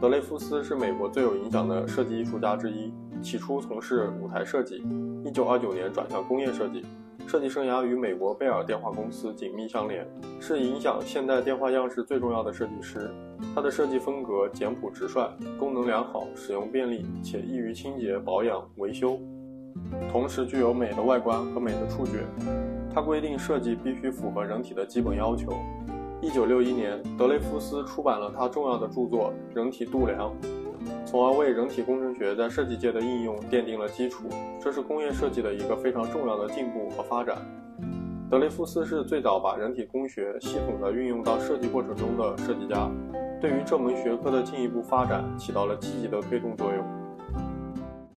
德雷夫斯是美国最有影响的设计艺术家之一。起初从事舞台设计，1929年转向工业设计。设计生涯与美国贝尔电话公司紧密相连，是影响现代电话样式最重要的设计师。他的设计风格简朴直率，功能良好，使用便利，且易于清洁、保养、维修，同时具有美的外观和美的触觉。他规定设计必须符合人体的基本要求。1961年，德雷福斯出版了他重要的著作《人体度量》。从而为人体工程学在设计界的应用奠定了基础，这是工业设计的一个非常重要的进步和发展。德雷福斯是最早把人体工学系统地运用到设计过程中的设计家，对于这门学科的进一步发展起到了积极的推动作用。